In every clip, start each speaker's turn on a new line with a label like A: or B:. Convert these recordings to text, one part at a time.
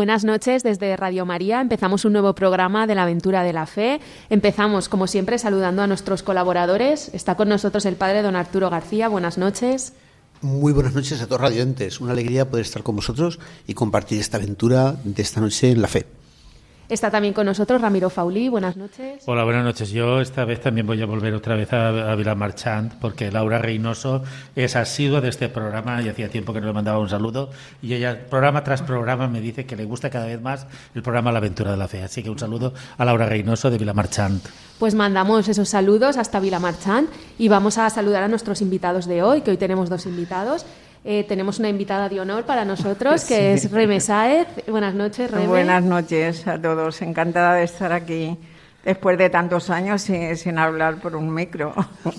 A: Buenas noches desde Radio María. Empezamos un nuevo programa de la aventura de la fe. Empezamos, como siempre, saludando a nuestros colaboradores. Está con nosotros el padre don Arturo García. Buenas noches.
B: Muy buenas noches a todos radiantes. Una alegría poder estar con vosotros y compartir esta aventura de esta noche en la fe.
A: Está también con nosotros Ramiro Faulí. Buenas noches.
C: Hola, buenas noches. Yo esta vez también voy a volver otra vez a, a Vilamarchant porque Laura Reynoso es asidua de este programa y hacía tiempo que no le mandaba un saludo. Y ella, programa tras programa, me dice que le gusta cada vez más el programa La Aventura de la Fe. Así que un saludo a Laura Reynoso de Vilamarchant.
A: Pues mandamos esos saludos hasta Vilamarchant y vamos a saludar a nuestros invitados de hoy, que hoy tenemos dos invitados. Eh, tenemos una invitada de honor para nosotros, que sí. es Reme Saez. Buenas noches, Reme.
D: Buenas noches a todos. Encantada de estar aquí después de tantos años sin, sin hablar por un micro.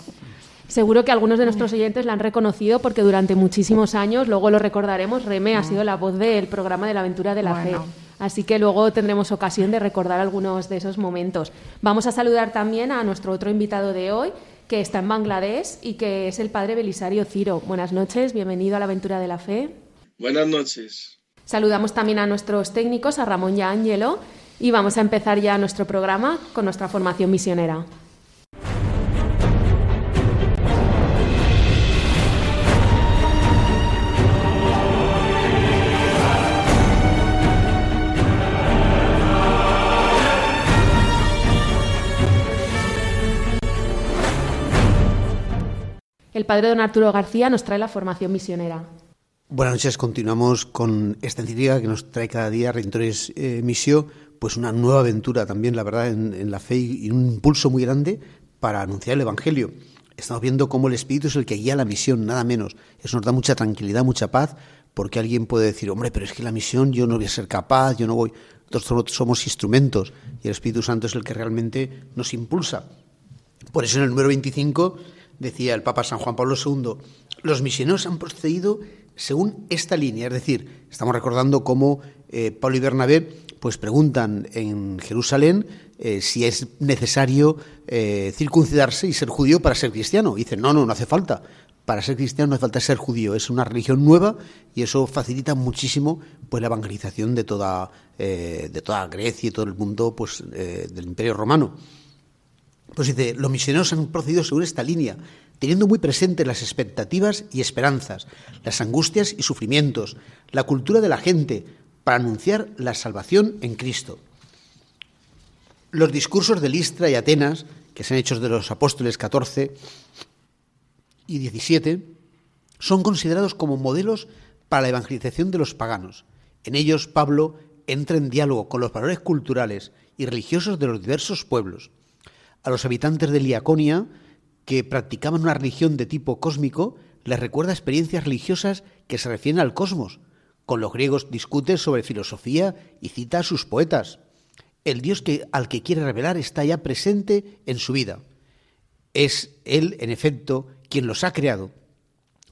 A: Seguro que algunos de nuestros oyentes la han reconocido porque durante muchísimos años, luego lo recordaremos, Reme ha sido la voz del programa de la aventura de la
D: Bueno.
A: fe. Así que luego tendremos ocasión de recordar algunos de esos momentos. Vamos a saludar también a nuestro otro invitado de hoy, que está en Bangladesh y que es el padre Belisario Ciro. Buenas noches, bienvenido a la aventura de la fe.
E: Buenas noches.
A: Saludamos también a nuestros técnicos, a Ramón y a Ángelo, y vamos a empezar ya nuestro programa con nuestra formación misionera. El padre don Arturo García nos trae la formación misionera.
B: Buenas noches, continuamos con esta encíclica que nos trae cada día Redentores eh, Misio, pues una nueva aventura también, la verdad, en, en la fe y, un impulso muy grande para anunciar el Evangelio. Estamos viendo cómo el Espíritu es el que guía la misión, nada menos. Eso nos da mucha tranquilidad, mucha paz, porque alguien puede decir, hombre, pero es que la misión yo no voy a ser capaz, yo no voy. Nosotros somos instrumentos y el Espíritu Santo es el que realmente nos impulsa. Por eso en el número 25 decía el Papa San Juan Pablo II, los misioneros han procedido según esta línea, es decir, estamos recordando cómo eh, Pablo y Bernabé pues preguntan en Jerusalén eh, si es necesario eh, circuncidarse y ser judío para ser cristiano. Y dicen, no, no, no hace falta. Para ser cristiano no hace falta ser judío, es una religión nueva y eso facilita muchísimo pues la evangelización de toda, de toda Grecia y todo el mundo pues, del Imperio Romano. Pues dice, los misioneros han procedido según esta línea, teniendo muy presente las expectativas y esperanzas, las angustias y sufrimientos, la cultura de la gente, para anunciar la salvación en Cristo. Los discursos de Listra y Atenas, que se han hecho de los apóstoles 14 y 17, son considerados como modelos para la evangelización de los paganos. En ellos Pablo entra en diálogo con los valores culturales y religiosos de los diversos pueblos a los habitantes de Liaconia, que practicaban una religión de tipo cósmico, les recuerda experiencias religiosas que se refieren al cosmos. Con los griegos discute sobre filosofía y cita a sus poetas. El Dios que, al que quiere revelar está ya presente en su vida. Es Él, en efecto, quien los ha creado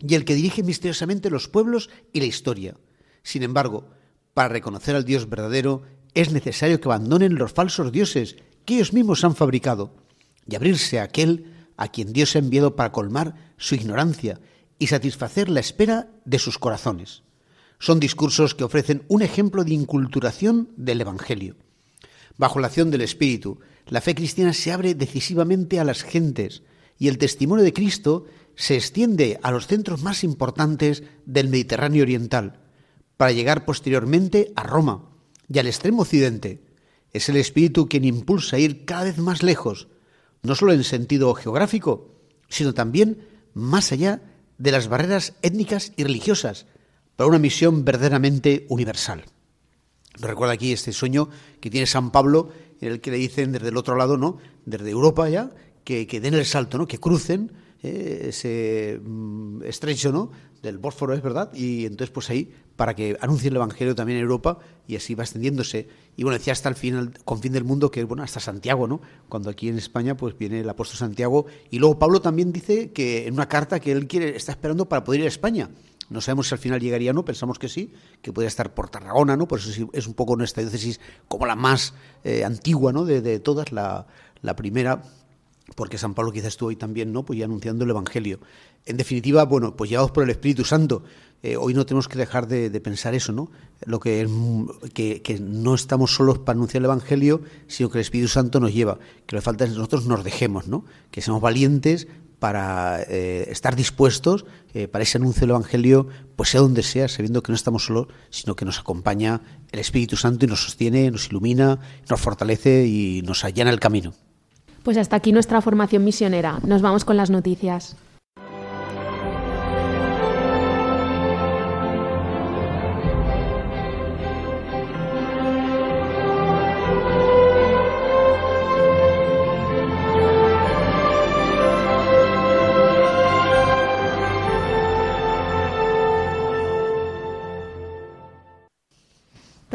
B: y el que dirige misteriosamente los pueblos y la historia. Sin embargo, para reconocer al Dios verdadero es necesario que abandonen los falsos dioses que ellos mismos han fabricado y abrirse a aquel a quien Dios ha enviado para colmar su ignorancia y satisfacer la espera de sus corazones. Son discursos que ofrecen un ejemplo de inculturación del Evangelio. Bajo la acción del Espíritu, la fe cristiana se abre decisivamente a las gentes y el testimonio de Cristo se extiende a los centros más importantes del Mediterráneo oriental, para llegar posteriormente a Roma y al extremo occidente, es el espíritu quien impulsa a ir cada vez más lejos, no solo en sentido geográfico, sino también más allá de las barreras étnicas y religiosas, para una misión verdaderamente universal. Nos recuerda aquí este sueño que tiene San Pablo, en el que le dicen desde el otro lado, ¿no? Desde Europa ya, que, que den el salto, ¿no? Que crucen eh, ese mm, estrecho. Del Bósforo, es verdad, y entonces pues ahí para que anuncie el Evangelio también en Europa y así va extendiéndose. Y bueno, decía hasta el final, con fin del mundo, que bueno, hasta Santiago, ¿no? Cuando aquí en España pues viene el apóstol Santiago. Y luego Pablo también dice que en una carta que él quiere, está esperando para poder ir a España. No sabemos si al final llegaría o no, pensamos que sí, que podría estar por Tarragona, ¿no? Por eso es un poco nuestra diócesis como la más eh, antigua, ¿no? De, de todas, la primera porque San Pablo quizás estuvo ahí también, ¿no? Pues ya anunciando el Evangelio. En definitiva, bueno, pues llevados por el Espíritu Santo, eh, hoy no tenemos que dejar de, pensar eso, ¿no? Lo que es que, que, no estamos solos para anunciar el Evangelio, sino que el Espíritu Santo nos lleva. Que lo que falta es que nosotros nos dejemos, ¿no? Que seamos valientes para eh, estar dispuestos eh, para ese anuncio del Evangelio, pues sea donde sea, sabiendo que no estamos solos, sino que nos acompaña el Espíritu Santo y nos sostiene, nos ilumina, nos fortalece y nos allana el camino.
A: Pues hasta aquí nuestra formación misionera. Nos vamos con las noticias.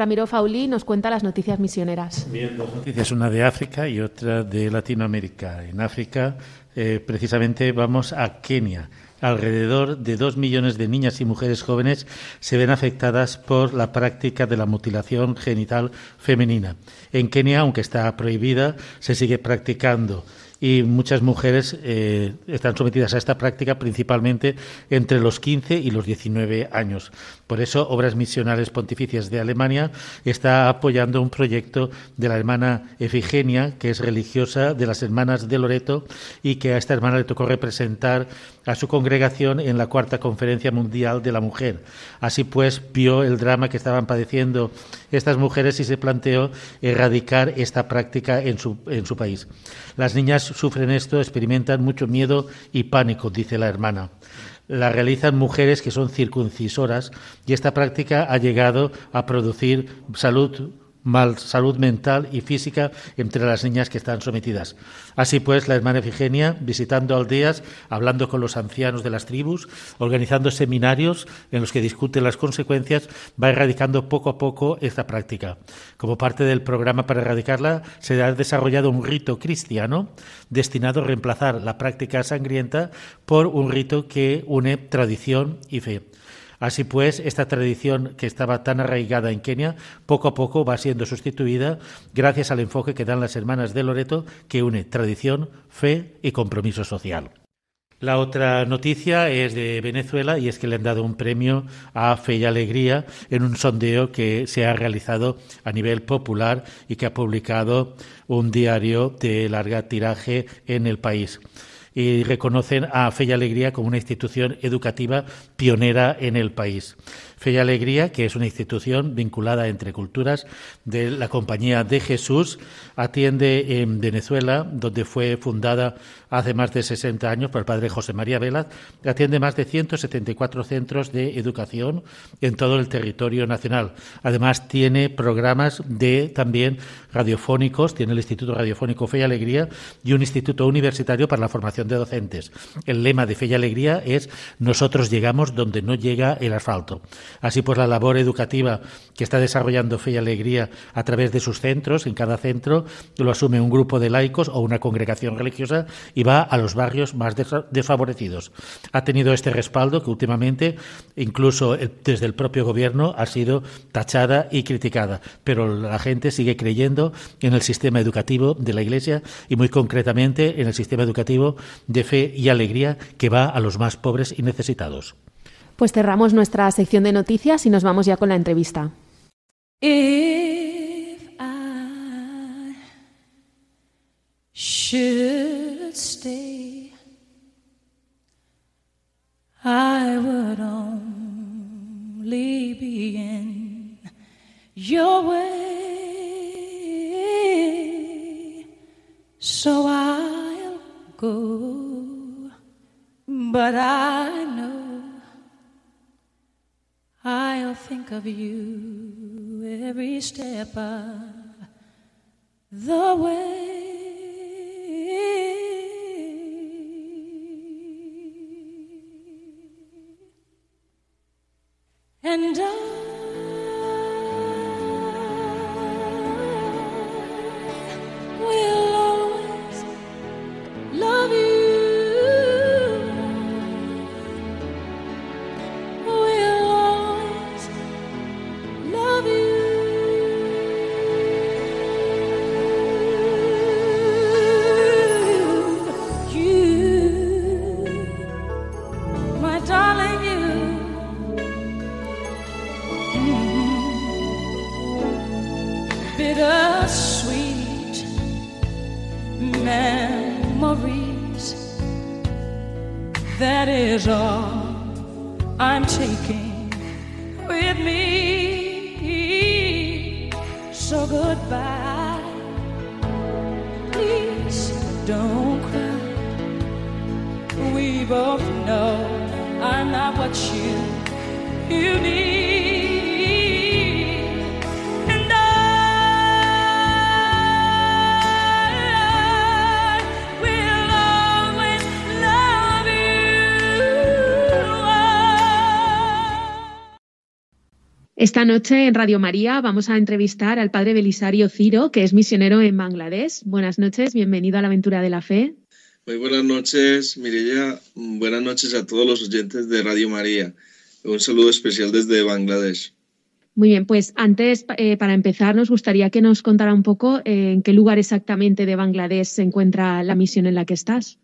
A: Ramiro Fauli nos cuenta las noticias misioneras.
C: Bien, dos noticias, una de África y otra de Latinoamérica. En África, eh, precisamente, vamos a Kenia. Alrededor de dos millones de niñas y mujeres jóvenes se ven afectadas por la práctica de la mutilación genital femenina. En Kenia, aunque está prohibida, se sigue practicando y muchas mujeres eh, están sometidas a esta práctica principalmente entre los 15 y los 19 años. Por eso, Obras Misionales Pontificias de Alemania está apoyando un proyecto de la hermana Efigenia, que es religiosa de las hermanas de Loreto y que a esta hermana le tocó representar a su congregación en la cuarta conferencia mundial de la mujer. Así pues, vio el drama que estaban padeciendo estas mujeres y se planteó erradicar esta práctica en su, en su país. Las niñas sufren esto, experimentan mucho miedo y pánico, dice la hermana la realizan mujeres que son circuncisoras y esta práctica ha llegado a producir salud mal salud mental y física entre las niñas que están sometidas. Así pues, la hermana Efigenia, visitando aldeas, hablando con los ancianos de las tribus, organizando seminarios en los que discuten las consecuencias, va erradicando poco a poco esta práctica. Como parte del programa para erradicarla, se ha desarrollado un rito cristiano destinado a reemplazar la práctica sangrienta por un rito que une tradición y fe. Así pues, esta tradición que estaba tan arraigada en Kenia, poco a poco va siendo sustituida gracias al enfoque que dan las hermanas de Loreto, que une tradición, fe y compromiso social. La otra noticia es de Venezuela y es que le han dado un premio a Fe y Alegría en un sondeo que se ha realizado a nivel popular y que ha publicado un diario de larga tiraje en el país y reconocen a Fe y Alegría como una institución educativa pionera en el país. Fe y Alegría, que es una institución vinculada entre culturas de la Compañía de Jesús, atiende en Venezuela, donde fue fundada hace más de 60 años por el padre José María Vélez, atiende más de 174 centros de educación en todo el territorio nacional. Además, tiene programas de también radiofónicos, tiene el Instituto Radiofónico Fe y Alegría y un instituto universitario para la formación de docentes. El lema de Fe y Alegría es Nosotros llegamos donde no llega el asfalto. Así pues, la labor educativa que está desarrollando Fe y Alegría a través de sus centros, en cada centro lo asume un grupo de laicos o una congregación religiosa y va a los barrios más desfavorecidos. Ha tenido este respaldo que últimamente, incluso desde el propio gobierno, ha sido tachada y criticada, pero la gente sigue creyendo en el sistema educativo de la Iglesia y muy concretamente en el sistema educativo de fe y alegría que va a los más pobres y necesitados.
A: Pues cerramos nuestra sección de noticias y nos vamos ya con la entrevista. I go, but I know. I'll think of you every step of Esta noche en Radio María vamos a entrevistar al padre Belisario Ciro, que es misionero en Bangladesh. Buenas noches, bienvenido a la aventura de la fe.
E: Muy buenas noches, Mirella. Buenas noches a todos los oyentes de Radio María. Un saludo especial desde Bangladesh.
A: Muy bien, pues antes, eh, para empezar, nos gustaría que nos contara un poco eh, en qué lugar exactamente de Bangladesh se encuentra la misión en la que estás.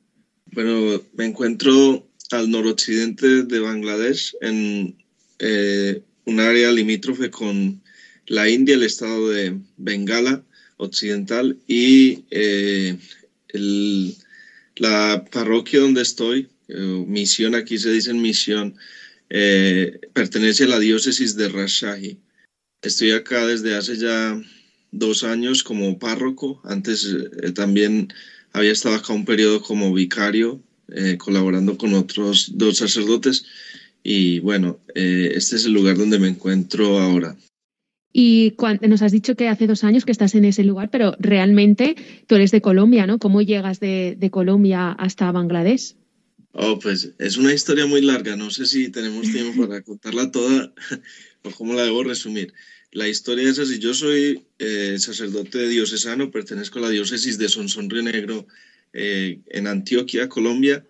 E: Bueno, me encuentro al noroccidente de Bangladesh, en eh, un área limítrofe con la India, el estado de Bengala occidental y eh, la parroquia donde estoy, eh, misión, aquí se dice misión, eh, pertenece a la diócesis de Rajshahi. Estoy acá desde hace ya dos años como párroco, antes también había estado acá un periodo como vicario, colaborando con otros dos sacerdotes y bueno, eh, este es el lugar donde me encuentro ahora.
A: Y nos has dicho que hace dos años que estás en ese lugar, pero realmente tú eres de Colombia, ¿no? ¿Cómo llegas de, Colombia hasta Bangladesh?
E: Oh, pues es una historia muy larga. No sé si tenemos tiempo para contarla toda o cómo la debo resumir. La historia es así. Yo soy eh, sacerdote diocesano, pertenezco a la diócesis de Sonsonre Negro eh, en Antioquia, Colombia.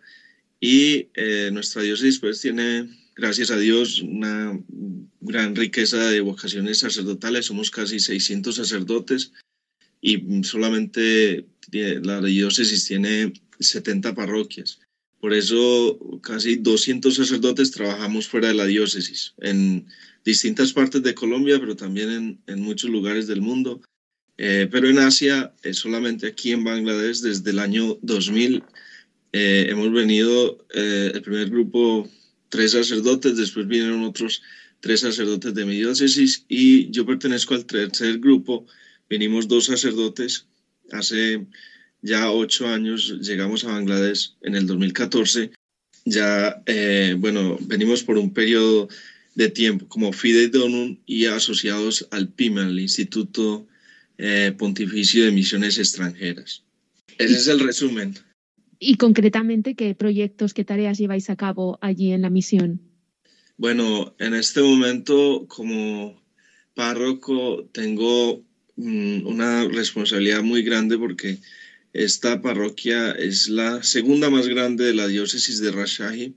E: Y nuestra diócesis pues tiene gracias a Dios, una gran riqueza de vocaciones sacerdotales. Somos casi 600 sacerdotes y solamente la diócesis tiene 70 parroquias. Por eso casi 200 sacerdotes trabajamos fuera de la diócesis, en distintas partes de Colombia, pero también en, muchos lugares del mundo. Eh, pero en Asia, eh, solamente aquí en Bangladesh, desde el año 2000, eh, hemos venido, el primer grupo tres sacerdotes, después vinieron otros tres sacerdotes de mi diócesis y yo pertenezco al tercer grupo. Vinimos dos sacerdotes. Hace ya ocho años llegamos a Bangladesh en el 2014. Ya, eh, bueno, venimos por un periodo de tiempo como Fidei Donum y asociados al PIMA, el Instituto eh, Pontificio de Misiones Extranjeras. Ese es el resumen.
A: Y concretamente, ¿qué proyectos, qué tareas lleváis a cabo allí en la misión?
E: Bueno, en este momento como párroco tengo mm, una responsabilidad muy grande porque esta parroquia es la segunda más grande de la diócesis de Rajshahi.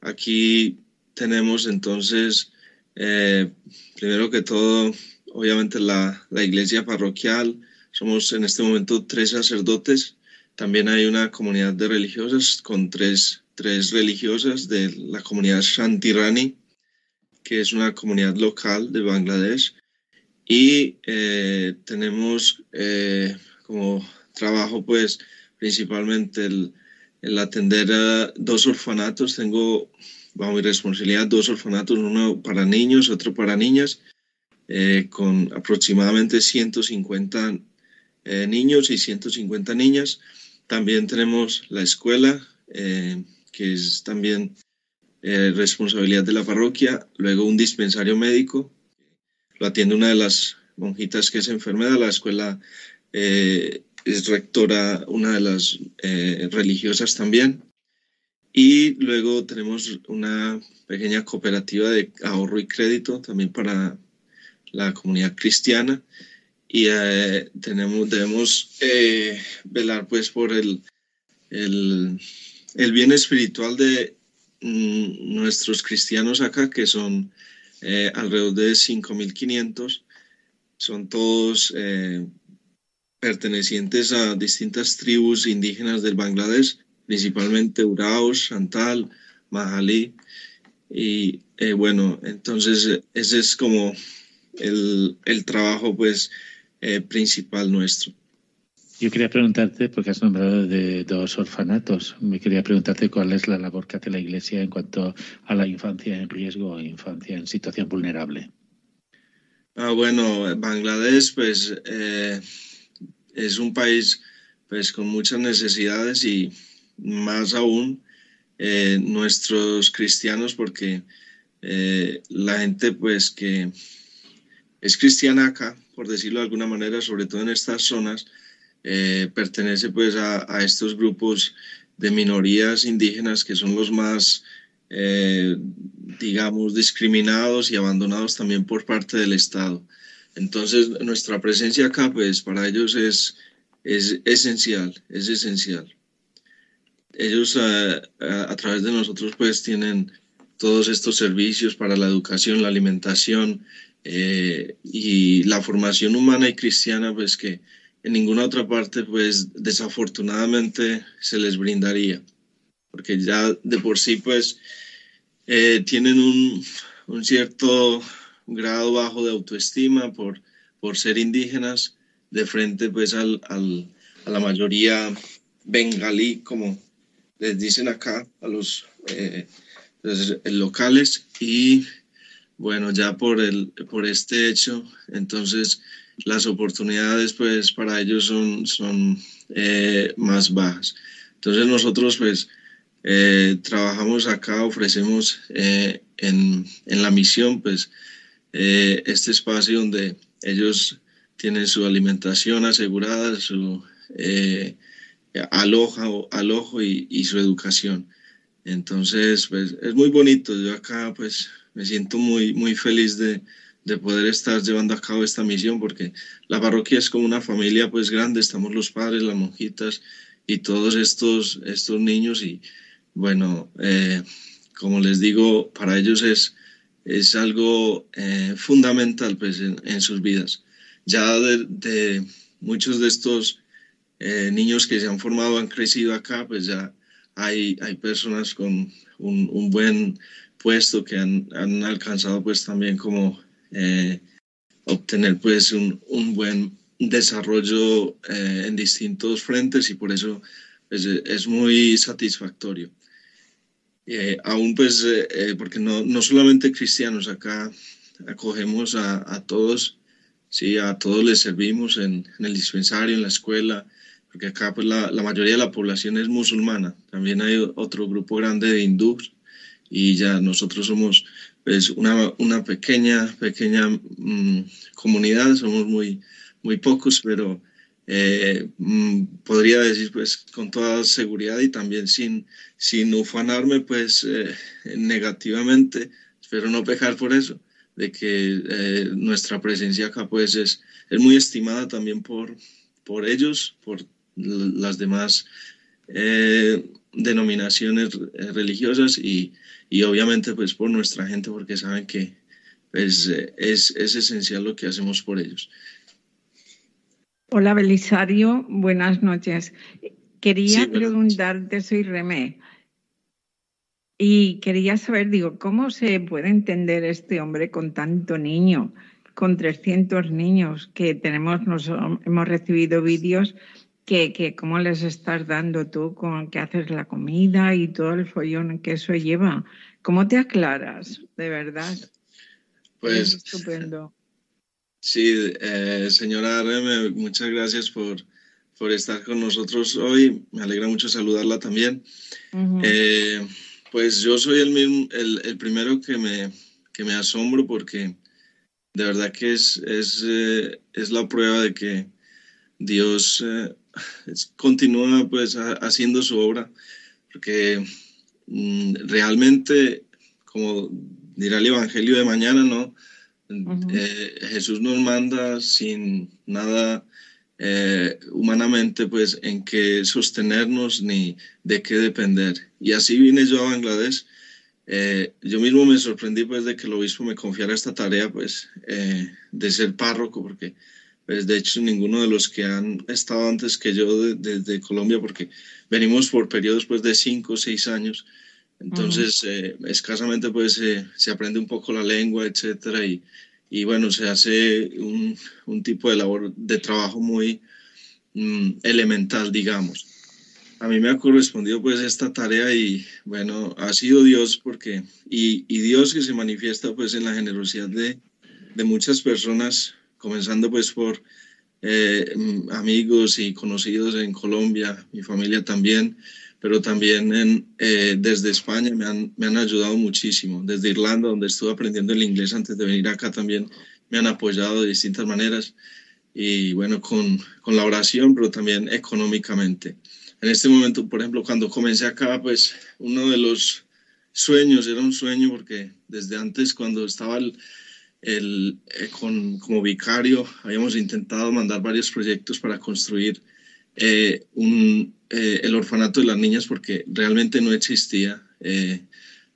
E: Aquí tenemos entonces, eh, primero que todo, obviamente la iglesia parroquial. Somos en este momento tres sacerdotes también hay una comunidad de religiosas con tres, tres religiosas de la comunidad Shantirani, que es una comunidad local de Bangladesh. Y eh, tenemos eh, como trabajo, pues, principalmente el, atender a dos orfanatos. Tengo bajo mi responsabilidad dos orfanatos, uno para niños, otro para niñas, eh, con aproximadamente 150 niños y 150 niñas. También tenemos la escuela, eh, que es también eh, responsabilidad de la parroquia. Luego un dispensario médico, lo atiende una de las monjitas que es enfermera. La escuela eh, es rectora, una de las religiosas también. y luego tenemos una pequeña cooperativa de ahorro y crédito también para la comunidad cristiana y eh, tenemos, debemos eh, velar pues por el, el, el bien espiritual de mm, nuestros cristianos acá, que son eh, alrededor de 5.500. Son todos pertenecientes a distintas tribus indígenas del Bangladesh, principalmente Uraos, Santal, Mahalí. Y bueno, entonces ese es como el, el trabajo pues eh, principal nuestro.
C: Yo quería preguntarte, porque has nombrado de dos orfanatos, me quería preguntarte cuál es la labor que hace la Iglesia en cuanto a la infancia en riesgo o infancia en situación vulnerable.
E: Ah, bueno, Bangladesh pues eh, es un país pues con muchas necesidades y más aún eh, nuestros cristianos porque la gente pues que es cristiana acá por decirlo de alguna manera, sobre todo en estas zonas, eh, pertenece pues a, estos grupos de minorías indígenas que son los más, eh, digamos, discriminados y abandonados también por parte del Estado. Entonces, nuestra presencia acá, pues para ellos es, es esencial, es esencial. Ellos eh, a través de nosotros, pues tienen todos estos servicios para la educación, la alimentación, eh, y la formación humana y cristiana, pues que en ninguna otra parte, pues desafortunadamente se les brindaría, porque ya de por sí, pues eh, tienen un, un, cierto grado bajo de autoestima por, por ser indígenas, de frente pues al, al, a la mayoría bengalí, como les dicen acá, a los eh, locales, y bueno, ya por, el, por este hecho, entonces las oportunidades pues para ellos son, son eh, más bajas. Entonces nosotros pues eh, trabajamos acá, ofrecemos eh, en, en, la misión pues este espacio donde ellos tienen su alimentación asegurada, su alojo, alojo y, y su educación. Entonces, pues es muy bonito. Yo acá pues me siento muy, muy feliz de, de, poder estar llevando a cabo esta misión porque la parroquia es como una familia pues grande, estamos los padres, las monjitas y todos estos, estos niños y bueno, eh, como les digo, para ellos es, es algo eh, fundamental pues en, sus vidas. Ya de, de muchos de estos eh, niños que se han formado, han crecido acá, pues ya hay, hay personas con un, un buen puesto que han, han alcanzado pues también como eh, obtener pues un, un buen desarrollo eh, en distintos frentes y por eso pues, es muy satisfactorio. Eh, aún pues, porque no, no solamente cristianos, acá acogemos a, a, todos, sí, a todos les servimos en, en, el dispensario, en la escuela, porque acá pues la, la mayoría de la población es musulmana, también hay otro grupo grande de hindús, y ya nosotros somos pues una, una pequeña, pequeña mm, comunidad, somos muy, muy pocos, pero eh, mm, podría decir pues con toda seguridad y también sin, sin ufanarme pues eh, negativamente, espero no pecar por eso, de que eh, nuestra presencia acá pues es, es muy estimada también por, por ellos, por las demás denominaciones religiosas y, y obviamente pues por nuestra gente porque saben que pues, es, es esencial lo que hacemos por ellos.
D: Hola Belisario, buenas noches. Quería preguntarte, soy Remé, y quería saber, digo, ¿cómo se puede entender este hombre con tanto niño, con 300 niños que tenemos, nos, hemos recibido vídeos que, que, cómo les estás dando tú con que haces la comida y todo el follón que eso lleva. ¿Cómo te aclaras, de verdad?
E: Pues estupendo. Sí, eh, señora Reme, muchas gracias por, por estar con nosotros hoy. Me alegra mucho saludarla también. Eh, pues yo soy el, mismo, el, el, primero que me, que me asombro porque de verdad que es, es, eh, es la prueba de que Dios continúa pues haciendo su obra, porque mm, realmente, como dirá el Evangelio de mañana, ¿no? Eh, Jesús nos manda sin nada eh, humanamente, pues, en qué sostenernos ni de qué depender. Y así vine yo a Bangladesh. Eh, yo mismo me sorprendí, pues, de que el obispo me confiara esta tarea, pues, de ser párroco, porque, pues, de hecho, ninguno de los que han estado antes que yo desde Colombia, porque venimos por periodos, pues, de cinco o seis años, entonces, eh, escasamente pues se aprende un poco la lengua, etcétera, y, y bueno, se hace un, un, tipo de labor de trabajo muy mm, elemental, digamos. A mí me ha correspondido pues esta tarea y bueno, ha sido Dios porque, y, y Dios que se manifiesta pues en la generosidad de, de muchas personas, comenzando pues por eh, amigos y conocidos en Colombia, mi familia también, pero también en, eh, desde España me han, me han ayudado muchísimo. Desde Irlanda, donde estuve aprendiendo el inglés antes de venir acá, también me han apoyado de distintas maneras. Y bueno, con, con la oración, pero también económicamente. En este momento, por ejemplo, cuando comencé acá, pues uno de los sueños, era un sueño porque desde antes, cuando estaba el, el, eh, con, como vicario, habíamos intentado mandar varios proyectos para construir eh, un, eh, el orfanato de las niñas porque realmente no existía. Eh,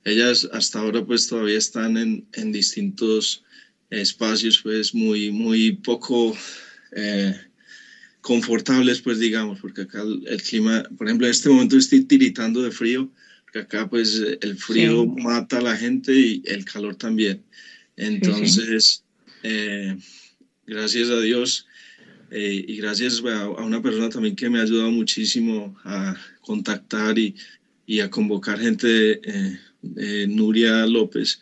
E: ellas hasta ahora pues todavía están en, en distintos espacios pues muy, muy poco confortables pues digamos, porque acá el, clima, por ejemplo en este momento estoy tiritando de frío, porque acá pues el frío mata a la gente y el calor también. Entonces, gracias a Dios, eh, y gracias a, una persona también que me ha ayudado muchísimo a contactar y, y a convocar gente, eh, Nuria López,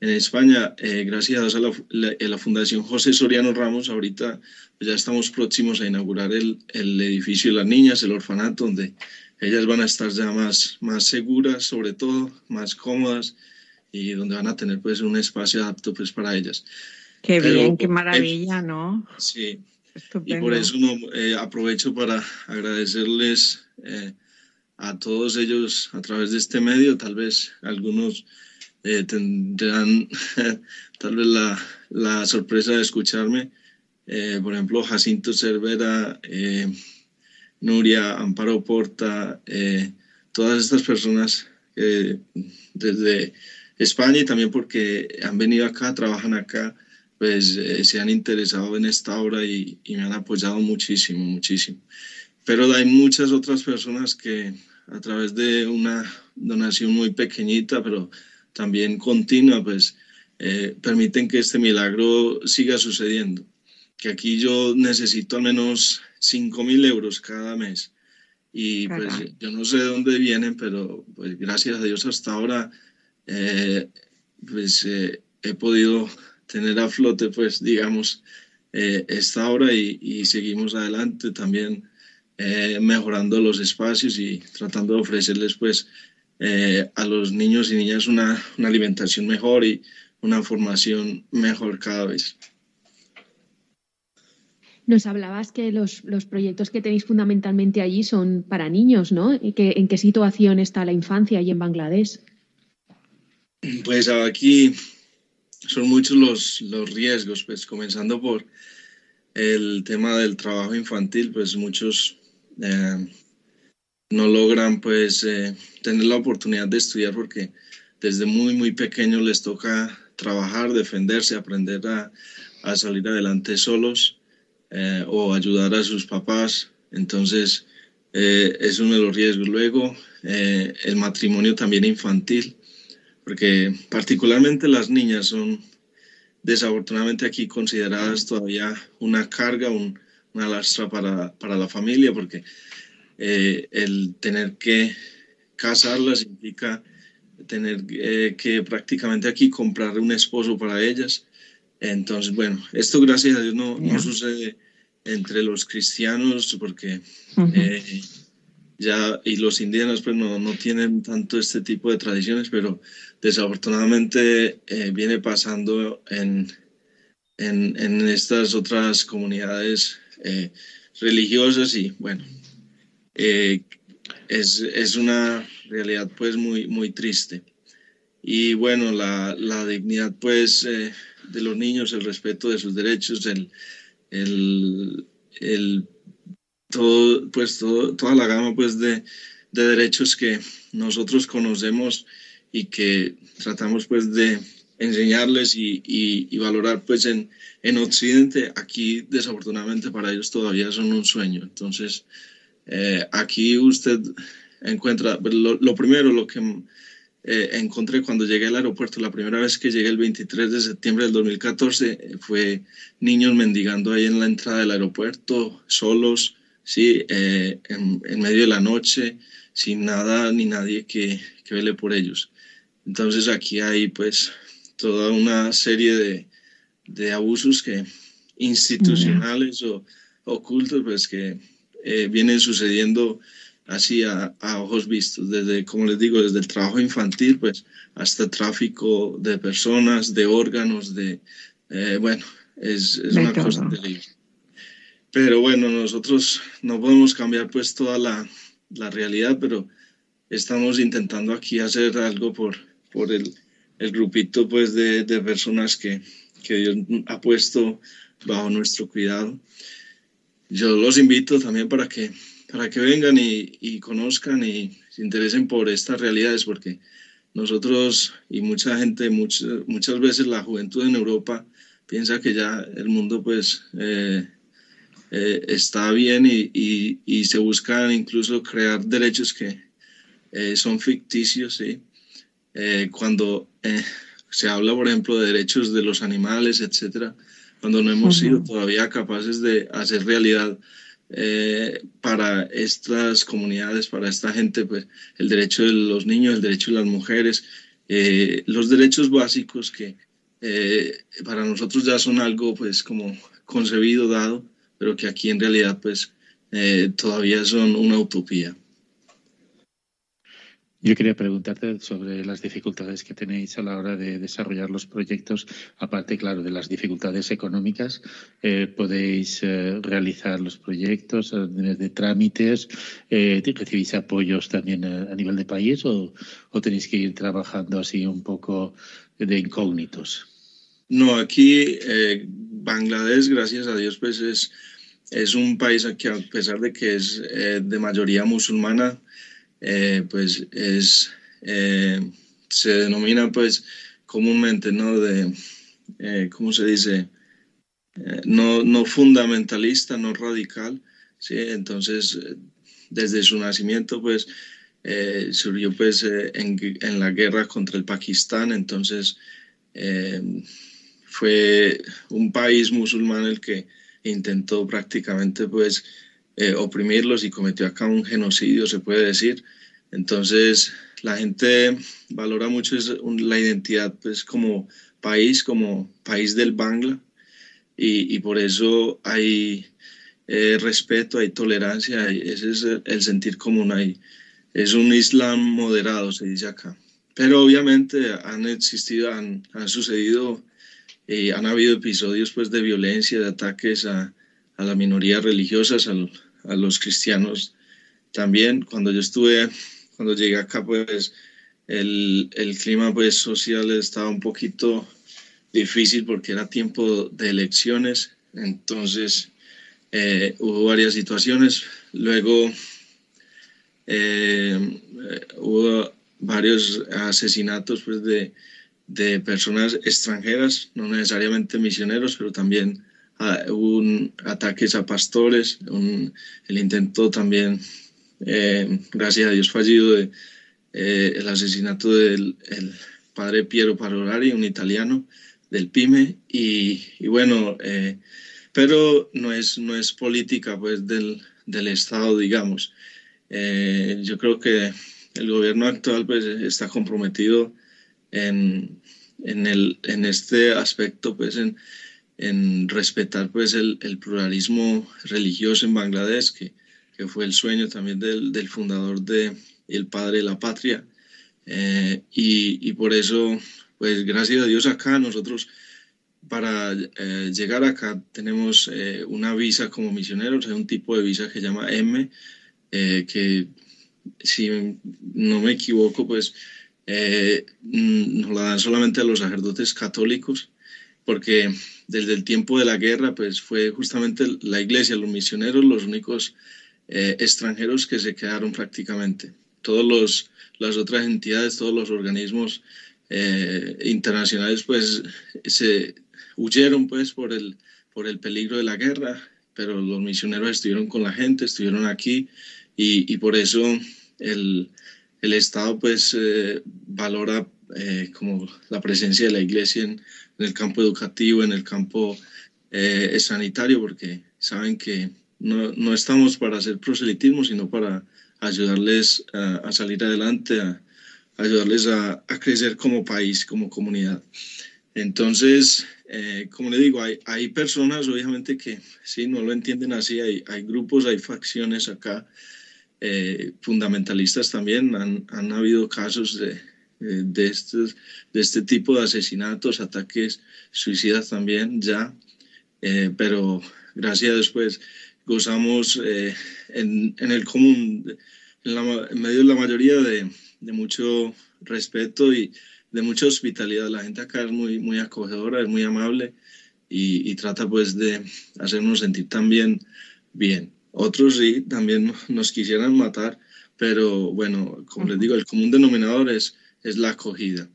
E: en España, eh, gracias a la, la, Fundación José Soriano Ramos, ahorita pues ya estamos próximos a inaugurar el, el, edificio de las niñas, el orfanato, donde ellas van a estar ya más, más seguras, sobre todo, más cómodas y donde van a tener pues un espacio apto pues para ellas.
D: Qué bien, qué maravilla, ¿no?
E: Sí, y por eso no, eh, aprovecho para agradecerles eh, a todos ellos a través de este medio. Tal vez algunos eh, tendrán tal vez la, la, sorpresa de escucharme. por ejemplo, Jacinto Cervera, Nuria, Amparo Porta, todas estas personas desde España y también porque han venido acá, trabajan acá pues eh, se han interesado en esta obra y, me han apoyado muchísimo, muchísimo. Pero hay muchas otras personas que a través de una donación muy pequeñita, pero también continua, pues eh, permiten que este milagro siga sucediendo. Que aquí yo necesito al menos 5 mil euros cada mes. Y pues yo no sé de dónde vienen, pero pues gracias a Dios hasta ahora eh, pues he podido tener a flote, pues, digamos, eh, esta obra y, seguimos adelante también eh, mejorando los espacios y tratando de ofrecerles, pues, eh, a los niños y niñas una, alimentación mejor y una formación mejor cada vez.
A: Nos hablabas que los, proyectos que tenéis fundamentalmente allí son para niños, ¿no? ¿Que, ¿En qué situación está la infancia allí en Bangladesh?
E: Pues aquí son muchos los, los riesgos, pues comenzando por el tema del trabajo infantil, pues muchos eh, no logran pues eh, tener la oportunidad de estudiar porque desde muy muy pequeños les toca trabajar, defenderse, aprender a, a salir adelante solos eh, o ayudar a sus papás. Entonces es uno de los riesgos. Luego el matrimonio también infantil porque particularmente las niñas son desafortunadamente aquí consideradas todavía una carga, una lastra para, para, la familia, porque eh, el tener que casarlas implica tener eh, que prácticamente aquí comprar un esposo para ellas. Entonces, bueno, esto gracias a Dios no, no sucede entre los cristianos porque ya y los indígenas pues no, no, tienen tanto este tipo de tradiciones, pero desafortunadamente eh, viene pasando en, en, en, estas otras comunidades eh, religiosas y bueno, eh, es, es, una realidad pues muy, muy triste. Y bueno, la, la dignidad pues de los niños, el respeto de sus derechos, el, el todo, pues todo, toda la gama pues de, de derechos que nosotros conocemos y que tratamos pues de enseñarles y, y, valorar pues en, en Occidente, aquí desafortunadamente para ellos todavía son un sueño. Entonces, eh, aquí usted encuentra, lo, lo primero, lo que eh, encontré cuando llegué al aeropuerto, la primera vez que llegué el 23 de septiembre del 2014, fue niños mendigando ahí en la entrada del aeropuerto, solos, sí, eh, en, en, medio de la noche, sin nada ni nadie que, que vele por ellos. Entonces aquí hay pues toda una serie de, de abusos que institucionales o ocultos pues que eh, vienen sucediendo así a, a, ojos vistos, desde, como les digo, desde el trabajo infantil pues hasta tráfico de personas, de órganos, de, eh, bueno, es, es una cosa terrible. Pero bueno, nosotros no podemos cambiar pues toda la, la realidad, pero estamos intentando aquí hacer algo por, por el, el grupito pues de, de personas que, que, Dios ha puesto bajo nuestro cuidado. Yo los invito también para que, para que vengan y, y conozcan y se interesen por estas realidades, porque nosotros y mucha gente, muchas, muchas veces la juventud en Europa piensa que ya el mundo pues eh, eh, está bien y, y, y, se buscan incluso crear derechos que eh, son ficticios, ¿sí? Eh, cuando eh, se habla, por ejemplo, de derechos de los animales, etcétera, cuando no hemos uh -huh. sido todavía capaces de hacer realidad eh, para estas comunidades, para esta gente, pues el derecho de los niños, el derecho de las mujeres, eh, los derechos básicos que eh, para nosotros ya son algo pues como concebido, dado, pero que aquí en realidad pues todavía son una utopía.
C: Yo quería preguntarte sobre las dificultades que tenéis a la hora de desarrollar los proyectos, aparte, claro, de las dificultades económicas. Eh, ¿Podéis eh, realizar los proyectos a nivel de trámites? Eh, ¿Recibís apoyos también a, a nivel de país o, o, tenéis que ir trabajando así un poco de incógnitos?
E: No, aquí eh, Bangladesh, gracias a Dios, pues es, es un país que a pesar de que es eh, de mayoría musulmana, eh, pues es, eh, se denomina pues comúnmente, ¿no? De, ¿cómo se dice? No, no fundamentalista, no radical, ¿sí? Entonces, desde su nacimiento, pues, surgió pues en, en, la guerra contra el Pakistán, entonces fue un país musulmán el que intentó prácticamente pues eh, oprimirlos y cometió acá un genocidio, se puede decir. Entonces, la gente valora mucho la identidad pues, como país, como país del Bangla, y, y por eso hay eh, respeto, hay tolerancia, ese es el sentir común ahí. Es un Islam moderado, se dice acá. Pero obviamente han existido, han, han sucedido, eh, han habido episodios pues, de violencia, de ataques a, a las minorías religiosas, a, a, los cristianos también. Cuando yo estuve, cuando llegué acá, pues el, el, clima pues, social estaba un poquito difícil porque era tiempo de elecciones, entonces eh, hubo varias situaciones. Luego eh, hubo varios asesinatos pues, de, de personas extranjeras, no necesariamente misioneros, pero también uh, un ataques a pastores, un, el intento también, eh, gracias a Dios fallido, de, eh, el asesinato del el padre Piero Parolari, un italiano del PYME, y, y bueno, eh, pero no es, no es política pues del, del Estado, digamos. Eh, yo creo que el gobierno actual pues, está comprometido en, en, el, en este aspecto, pues en, en respetar pues el, el, pluralismo religioso en Bangladesh, que, que fue el sueño también del, del, fundador de El Padre de la Patria. Eh, y, y, por eso, pues gracias a Dios acá nosotros para eh, llegar acá tenemos eh, una visa como misioneros, hay un tipo de visa que se llama M, eh, que si no me equivoco, pues eh, nos la dan solamente a los sacerdotes católicos, porque desde el tiempo de la guerra, pues fue justamente la iglesia, los misioneros, los únicos eh, extranjeros que se quedaron prácticamente. Todas las otras entidades, todos los organismos eh, internacionales, pues se huyeron pues por el, por el peligro de la guerra, pero los misioneros estuvieron con la gente, estuvieron aquí y por eso el, el Estado pues eh, valora eh, como la presencia de la iglesia en, el campo educativo, en el campo eh, sanitario, porque saben que no, no, estamos para hacer proselitismo, sino para ayudarles a, salir adelante, a, ayudarles a, crecer como país, como comunidad. Entonces, como le digo, hay, hay, personas obviamente que sí, no lo entienden así, hay, hay grupos, hay facciones acá eh, fundamentalistas también. Han, han, habido casos de, eh, de, estos, de este tipo de asesinatos, ataques suicidas también ya, eh, pero gracias a Dios pues gozamos en, en, el común, en, la, medio de la mayoría de, de, mucho respeto y de mucha hospitalidad. La gente acá es muy, muy acogedora, es muy amable y, y trata pues de hacernos sentir también bien. Otros sí, también nos quisieran matar, pero bueno, como les digo, el común denominador es, es la acogida.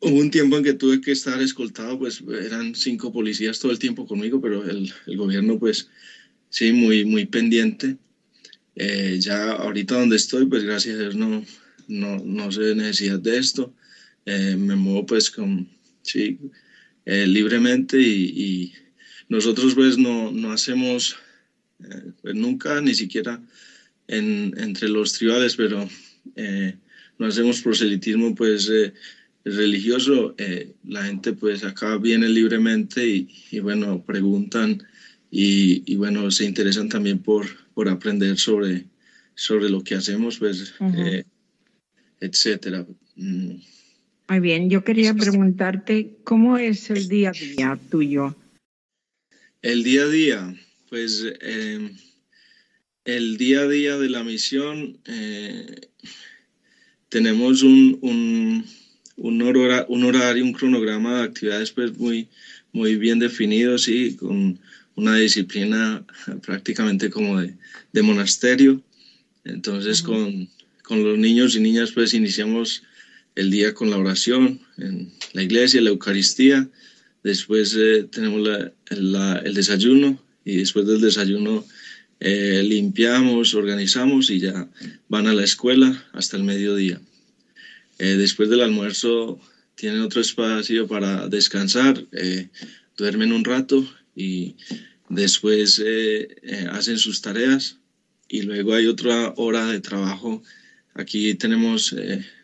E: Hubo un tiempo en que tuve que estar escoltado, pues eran cinco policías todo el tiempo conmigo, pero el, el gobierno, pues sí, muy, muy pendiente. Eh, ya ahorita donde estoy, pues gracias a Dios no, no, no sé necesidad de esto. Eh, me muevo pues con, sí, eh, libremente y, y, nosotros pues no, no hacemos eh, pues nunca, ni siquiera en, entre los tribales, pero eh, no hacemos proselitismo pues eh, religioso. la gente pues acá viene libremente y, y bueno, preguntan y, y, bueno, se interesan también por, por aprender sobre, sobre lo que hacemos, pues, etcétera.
D: Mm. Muy bien, yo quería preguntarte, ¿cómo es el día a día tuyo?
E: El día a día, pues eh, el día a día de la misión eh, tenemos un, un, un, horario, un cronograma de actividades pues muy, muy bien definido, sí, con una disciplina prácticamente como de, de monasterio. Entonces con, con, los niños y niñas pues iniciamos el día con la oración en la iglesia, la Eucaristía. Después eh, tenemos la, el desayuno, y después del desayuno eh, limpiamos, organizamos y ya van a la escuela hasta el mediodía. Eh, después del almuerzo tienen otro espacio para descansar, eh, duermen un rato y después hacen sus tareas y luego hay otra hora de trabajo. Aquí tenemos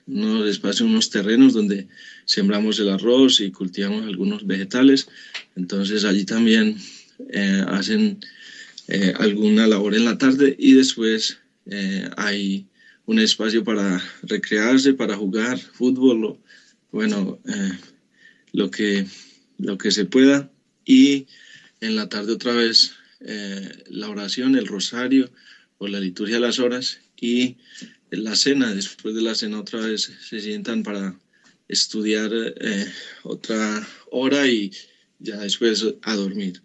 E: unos espacios, unos terrenos donde sembramos el arroz y cultivamos algunos vegetales. Entonces allí también eh, hacen eh, alguna labor en la tarde y después eh, hay un espacio para recrearse, para jugar fútbol, bueno, lo, que, lo que se pueda. Y en la tarde otra vez la oración, el rosario o la liturgia de las horas y la cena. Después de la cena otra vez se sientan para estudiar otra hora y ya después a dormir.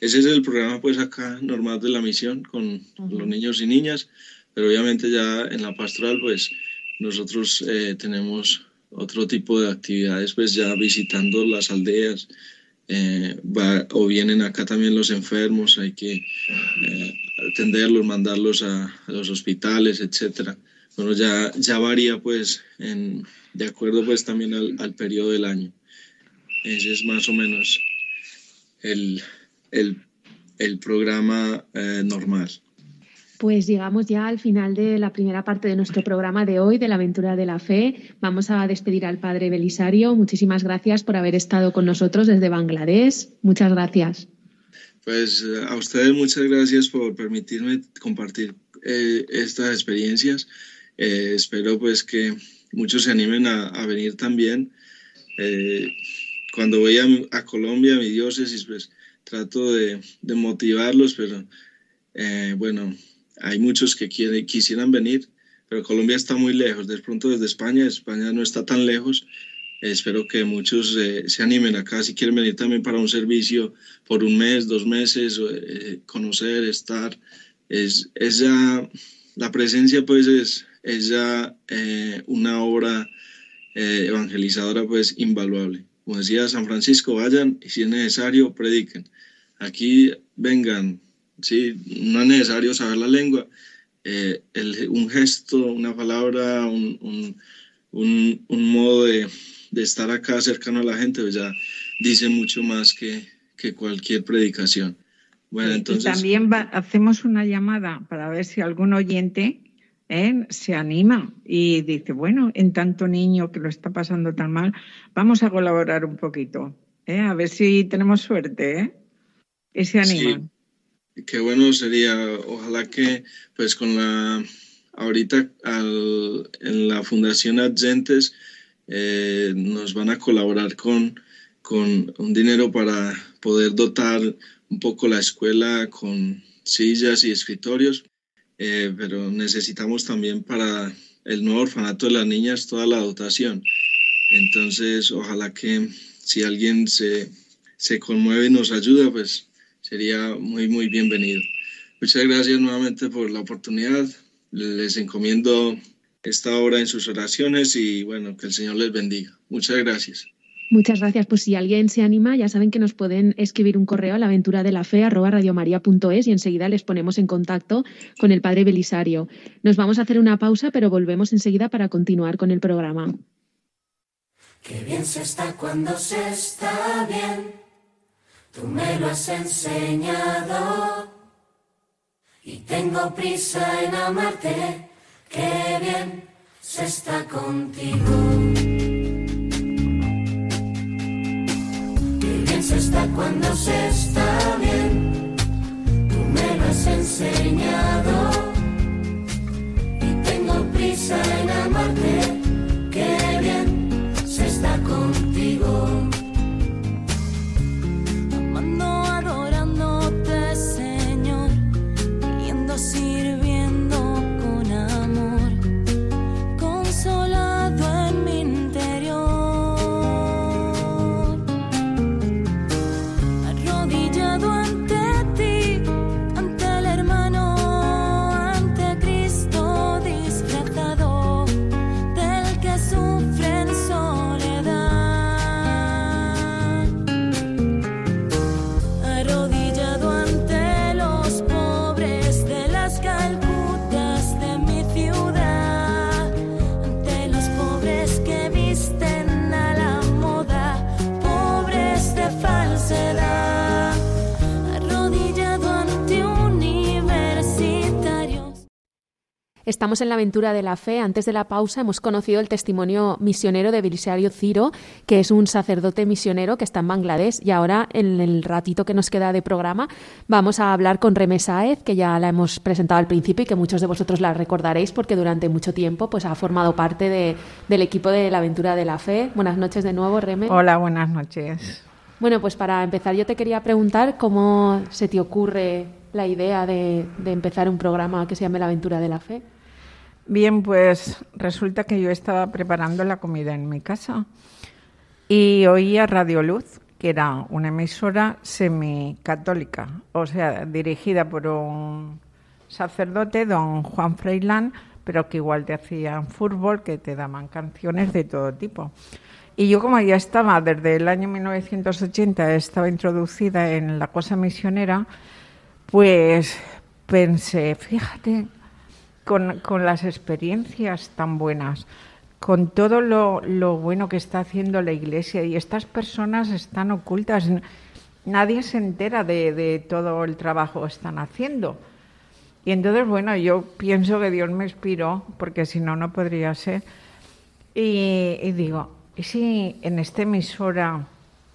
E: Ese es el programa pues acá normal de la misión con los niños y niñas, pero obviamente ya en la pastoral pues nosotros eh, tenemos otro tipo de actividades pues ya visitando las aldeas eh, o vienen acá también los enfermos, hay que eh, atenderlos, mandarlos a, los hospitales, etcétera. Bueno, ya, ya varía pues en, de acuerdo pues también al, al periodo del año. Ese es más o menos el, el, el programa eh, normal.
A: Pues llegamos ya al final de la primera parte de nuestro programa de hoy, de la aventura de la fe. Vamos a despedir al padre Belisario. Muchísimas gracias por haber estado con nosotros desde Bangladesh. Muchas gracias.
E: Pues eh, a ustedes muchas gracias por permitirme compartir eh, estas experiencias. Eh, espero pues que muchos se animen a, a venir también. Eh, cuando voy a, a Colombia, a mi diócesis, pues trato de, motivarlos, pero eh, bueno, hay muchos que quisieran venir. pero Colombia está muy lejos, de pronto desde España, España no está tan lejos. Espero que muchos eh, se animen acá si quieren venir también para un servicio por un mes, dos meses, eh, conocer, estar. Es, es ya, la presencia pues es, es ya una obra evangelizadora pues invaluable. Como decía San Francisco, vayan y si es necesario, prediquen. Aquí vengan, sí, no es necesario saber la lengua, eh, un gesto, una palabra, un, un, un, modo de, de, estar acá cercano a la gente, pues ya dice mucho más que, que cualquier predicación.
D: Bueno, entonces... también hacemos una llamada para ver si algún oyente ¿eh? se anima y dice, bueno, en tanto niño que lo está pasando tan mal, vamos a colaborar un poquito, ¿eh? a ver si tenemos suerte ¿eh? y se animan.
E: Sí. Qué bueno sería, ojalá que pues con la, ahorita al, en la Fundación Adgentes eh, nos van a colaborar con, con un dinero para poder dotar un poco la escuela con sillas y escritorios eh, pero necesitamos también para el nuevo orfanato de las niñas toda la dotación. Entonces, ojalá que si alguien se, se conmueve y nos ayuda, pues sería muy, muy bienvenido. Muchas gracias nuevamente por la oportunidad. Les encomiendo esta obra en sus oraciones y bueno, que el Señor les bendiga. Muchas gracias.
A: Muchas gracias. Pues si alguien se anima, ya saben que nos pueden escribir un correo a la aventura de la fe y enseguida les ponemos en contacto con el padre Belisario. Nos vamos a hacer una pausa, pero volvemos enseguida para continuar con el programa.
F: Qué bien se está cuando se está bien. Tú me lo has enseñado. Y tengo prisa en amarte. Qué bien se está contigo. Está cuando se está bien. Tú me lo has enseñado
A: Estamos en la aventura de la fe. Antes de la pausa hemos conocido el testimonio misionero de Belisario Ciro, que es un sacerdote misionero que está en Bangladesh. Y ahora, en el ratito que nos queda de programa, vamos a hablar con Reme Saez, que ya la hemos presentado al principio y que muchos de vosotros la recordaréis porque durante mucho tiempo pues, ha formado parte de, del equipo de la aventura de la fe. Buenas noches de nuevo, Reme.
D: Hola, buenas noches.
A: Bueno, pues para empezar yo te quería preguntar cómo se te ocurre la idea de, de empezar un programa que se llame La aventura de la fe.
D: Bien, pues resulta que yo estaba preparando la comida en mi casa y oía Radio Luz, que era una emisora semicatólica, o sea, dirigida por un sacerdote, don Juan Freilán, pero que igual te hacían fútbol, que te daban canciones de todo tipo. Y yo como ya estaba desde el año 1980, estaba introducida en la cosa misionera, pues pensé, fíjate, con, con las experiencias tan buenas, con todo lo, lo, bueno que está haciendo la Iglesia y estas personas están ocultas, nadie se entera de, de todo el trabajo que están haciendo. Y entonces, bueno, yo pienso que Dios me inspiró, porque si no, no podría ser. Y, y digo, ¿y si en esta emisora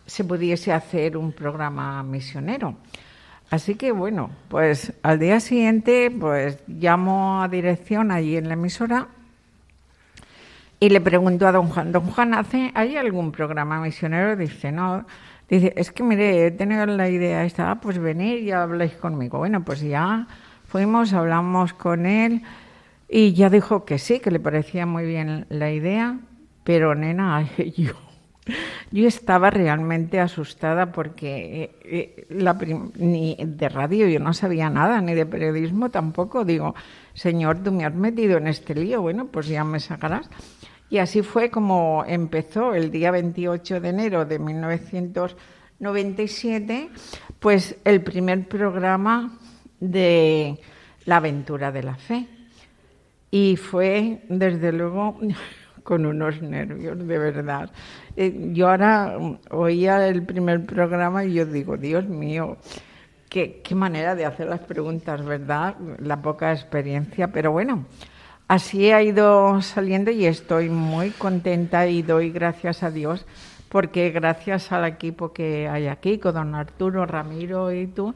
D: se pudiese hacer un programa misionero? Así que bueno, pues al día siguiente pues llamo a dirección allí en la emisora y le pregunto a don Juan, don Juan, ¿hace, ¿hay algún programa misionero? Dice, no, dice, es que mire, he tenido la idea esta, ah, pues venir y habláis conmigo. Bueno, pues ya fuimos, hablamos con él Y ya dijo que sí, que le parecía muy bien la idea, pero nena, yo, yo estaba realmente asustada porque eh, eh, ni de radio yo no sabía nada, ni de periodismo tampoco. Digo, Señor, tú me has metido en este lío, bueno, pues ya me sacarás. Y así fue como empezó el día 28 de enero de 1997, pues el primer programa de La aventura de la fe. Y fue, desde luego, con unos nervios, de verdad. Eh, yo ahora oía el primer programa y yo digo, Dios mío, qué, qué manera de hacer las preguntas, ¿verdad? La poca experiencia, pero bueno, así ha ido saliendo y estoy muy contenta y doy gracias a Dios porque gracias al equipo que hay aquí, con don Arturo, Ramiro y tú,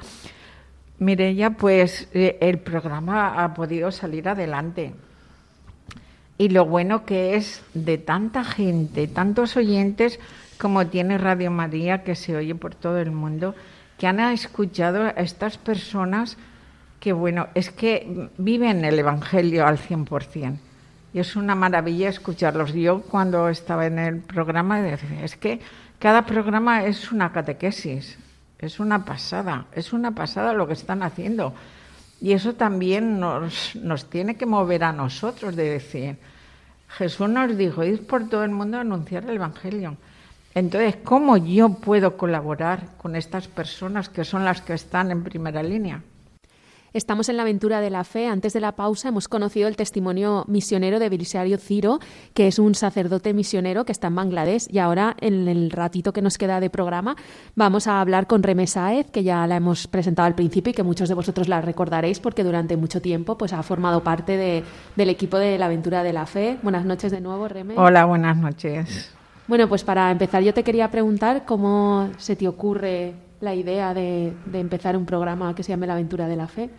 D: Mirella, pues eh, el programa ha podido salir adelante y lo bueno que es de tanta gente, tantos oyentes como tiene Radio María, que se oye por todo el mundo, que han escuchado a estas personas que, bueno, es que viven el Evangelio al 100%. Y es una maravilla escucharlos. Yo cuando estaba en el programa decía, es que cada programa es una catequesis, es una pasada, es una pasada lo que están haciendo. Y eso también nos, nos tiene que mover a nosotros de decir, Jesús nos dijo, ir por todo el mundo a anunciar el Evangelio. Entonces, ¿cómo yo puedo colaborar con estas personas que son las que están en primera línea?
A: Estamos en la aventura de la fe. Antes de la pausa hemos conocido el testimonio misionero de Belisario Ciro, que es un sacerdote misionero que está en Bangladesh. Y ahora, en el ratito que nos queda de programa, vamos a hablar con Reme Saez, que ya la hemos presentado al principio y que muchos de vosotros la recordaréis porque durante mucho tiempo pues, ha formado parte de, del equipo de la aventura de la fe. Buenas noches de nuevo, Reme.
D: Hola, buenas noches.
A: Bueno, pues para empezar yo te quería preguntar cómo se te ocurre la idea de, empezar un programa que se llame La aventura de la fe?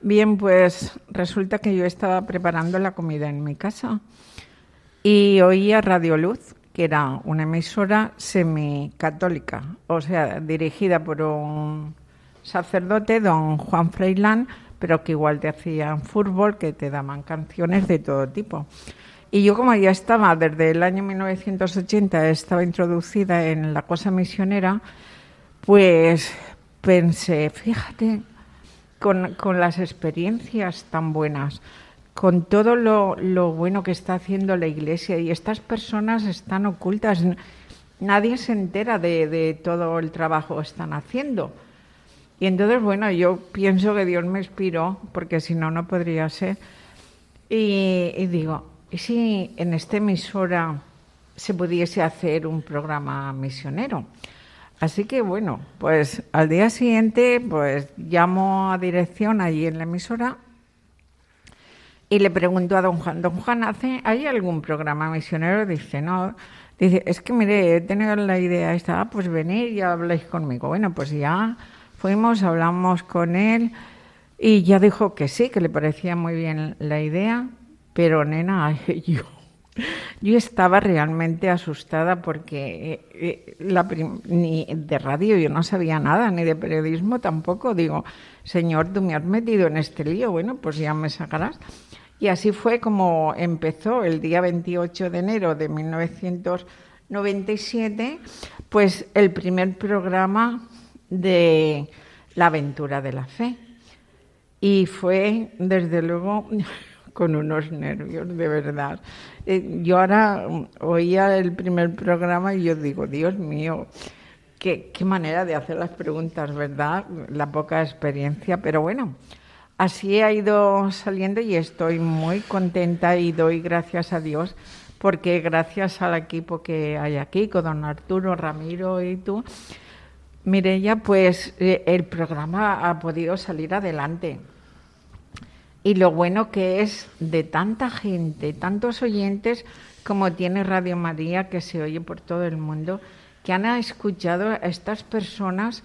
D: Bien, pues resulta que yo estaba preparando la comida en mi casa y oía Radio Luz, que era una emisora semicatólica, o sea, dirigida por un sacerdote, don Juan Freilán, pero que igual te hacían fútbol, que te daban canciones de todo tipo. Y yo como ya estaba desde el año 1980, estaba introducida en la cosa misionera, pues pensé, fíjate, con, las experiencias tan buenas, con todo lo, bueno que está haciendo la Iglesia y estas personas están ocultas, nadie se entera de, todo el trabajo que están haciendo. Y entonces, bueno, yo pienso que Dios me inspiró, porque si no, no podría ser. Y, y digo, ¿y si en esta emisora se pudiese hacer un programa misionero? Así que bueno, pues al día siguiente pues llamo a dirección allí en la emisora y le pregunto a don Juan, don Juan, ¿hace, ¿hay algún programa misionero? Dice, no, dice, es que mire, he tenido la idea esta, ah, pues venir y habláis conmigo. Bueno, pues ya fuimos, hablamos con él y ya dijo que sí, que le parecía muy bien la idea, pero nena, yo yo estaba realmente asustada porque eh, eh, ni de radio yo no sabía nada, ni de periodismo tampoco. Digo, Señor, tú me has metido en este lío, bueno, pues ya me sacarás. Y así fue como empezó el día 28 de enero de 1997, pues el primer programa de La aventura de la fe. Y fue, desde luego, con unos nervios, de verdad. Eh, yo ahora oía el primer programa y yo digo, Dios mío, qué, qué manera de hacer las preguntas, ¿verdad? La poca experiencia, pero bueno, así ha ido saliendo y estoy muy contenta y doy gracias a Dios porque gracias al equipo que hay aquí, con don Arturo, Ramiro y tú, Mirella, pues eh, el programa ha podido salir adelante y lo bueno que es de tanta gente, tantos oyentes como tiene Radio María, que se oye por todo el mundo, que han escuchado a estas personas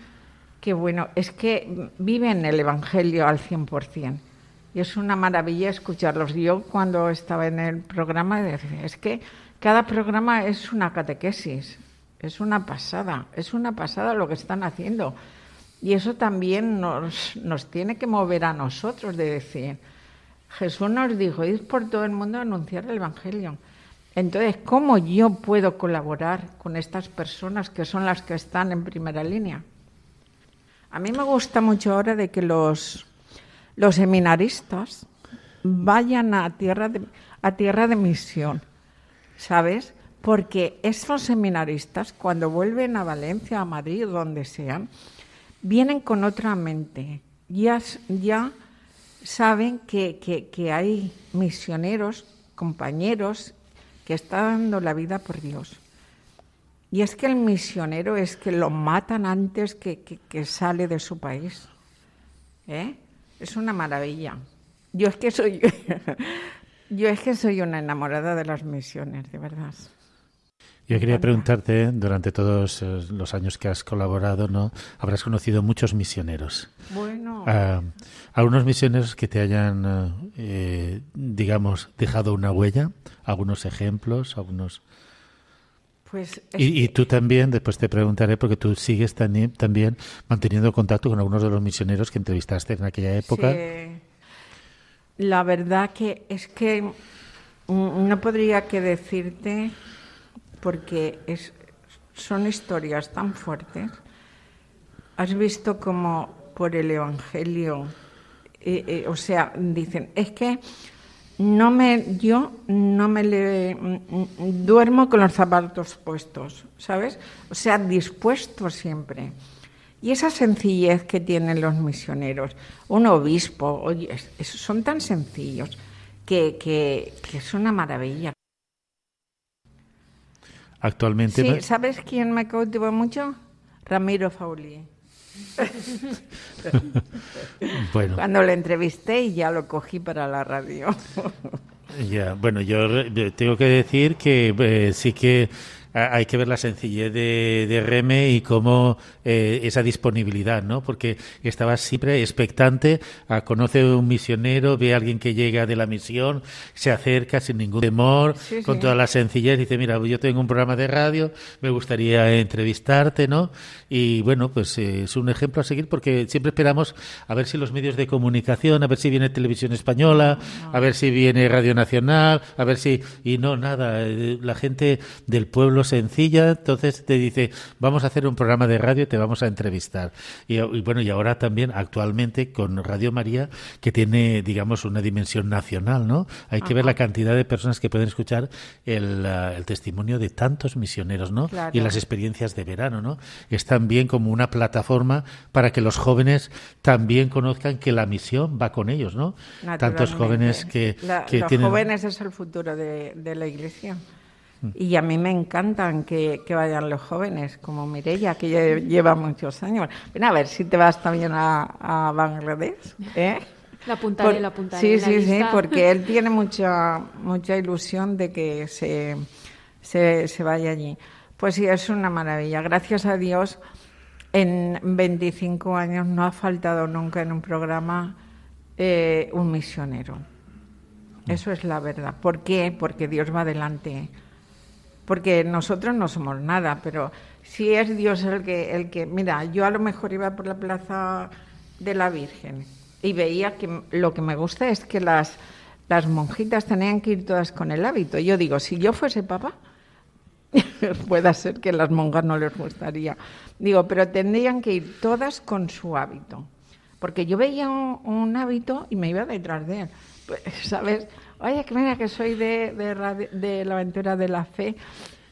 D: que, bueno, es que viven el Evangelio al 100%. Y es una maravilla escucharlos. Yo cuando estaba en el programa decía, es que cada programa es una catequesis, es una pasada, es una pasada lo que están haciendo. Y eso también nos, nos tiene que mover a nosotros de decir, Jesús nos dijo, ir por todo el mundo a anunciar el Evangelio. Entonces, ¿cómo yo puedo colaborar con estas personas que son las que están en primera línea? A mí me gusta mucho ahora de que los, los seminaristas vayan a tierra de, a tierra de misión, ¿sabes? Porque esos seminaristas, cuando vuelven a Valencia, a Madrid, donde sean, vienen con otra mente. Ya, ya saben que, que hay misioneros, compañeros, que está dando la vida por Dios. Y es que el misionero es que lo matan antes que, que, sale de su país. ¿Eh? Es una maravilla. Yo es que soy yo es que soy una enamorada de las misiones, de verdad.
C: Yo quería preguntarte, durante todos eh, los años que has colaborado, ¿no? Habrás conocido muchos misioneros.
D: Bueno.
C: Ah, ¿Algunos misioneros que te hayan, eh, digamos, dejado una huella? ¿Algunos ejemplos? ¿Algunos...?
D: Pues
C: y, tú también, después te preguntaré, porque tú sigues también, también manteniendo contacto con algunos de los misioneros que entrevistaste en aquella época.
D: La verdad que es que no podría que decirte porque son historias tan fuertes. Has visto como por el Evangelio, eh, eh, o sea, dicen, es que no me, yo no me le mm, duermo con los zapatos puestos, ¿sabes? O sea, dispuesto siempre. Y esa sencillez que tienen los misioneros, un obispo, oye, son tan sencillos que es una maravilla.
C: Actualmente.
D: Sí, ¿sabes quién me cautivó mucho? Ramiro Fauli. bueno. Cuando lo entrevisté y ya lo cogí para la radio.
C: ya, bueno, yo tengo que decir que eh, sí que hay que ver la sencillez de, de Reme y cómo eh, esa disponibilidad, ¿no? Porque estaba siempre expectante, a, conoce un misionero, ve a alguien que llega de la misión, se acerca sin ningún temor, con toda la sencillez, dice, mira, yo tengo un programa de radio, me gustaría entrevistarte, ¿no? Y bueno, pues eh, es un ejemplo a seguir porque siempre esperamos a ver si los medios de comunicación, a ver si viene Televisión Española, a ver si viene Radio Nacional, a ver si... Y no, nada, eh, la gente del pueblo sencilla, entonces te dice, vamos a hacer un programa de radio, te vamos a entrevistar. Y, bueno, y ahora también actualmente con Radio María, que tiene, digamos, una dimensión nacional, ¿no? Hay que ver la cantidad de personas que pueden escuchar el, el testimonio de tantos misioneros, ¿no? Y las experiencias de verano, ¿no? Es también como una plataforma para que los jóvenes también conozcan que la misión va con ellos, ¿no? Tantos jóvenes que,
D: los jóvenes es el futuro de, de la Iglesia. Y a mí me encantan que, vayan los jóvenes, como Mirella, que lleva muchos años. Ven a ver si te vas también a, Bangladesh. ¿eh?
A: La apuntaré, la apuntaré.
D: Sí, sí, sí, porque él tiene mucha, mucha ilusión de que se, se, vaya allí. Pues sí, es una maravilla. Gracias a Dios, en 25 años no ha faltado nunca en un programa eh, un misionero. Eso es la verdad. ¿Por qué? Porque Dios va adelante porque nosotros no somos nada, pero si es Dios el que, el que, mira, yo a lo mejor iba por la plaza de la Virgen y veía que lo que me gusta es que las, las monjitas tenían que ir todas con el hábito. Yo digo, si yo fuese papá, puede ser que las monjas no les gustaría. Digo, pero tendrían que ir todas con su hábito. Porque yo veía un, un hábito y me iba detrás de él. Pues, ¿Sabes? Oye, que mira que soy de, la aventura de la fe,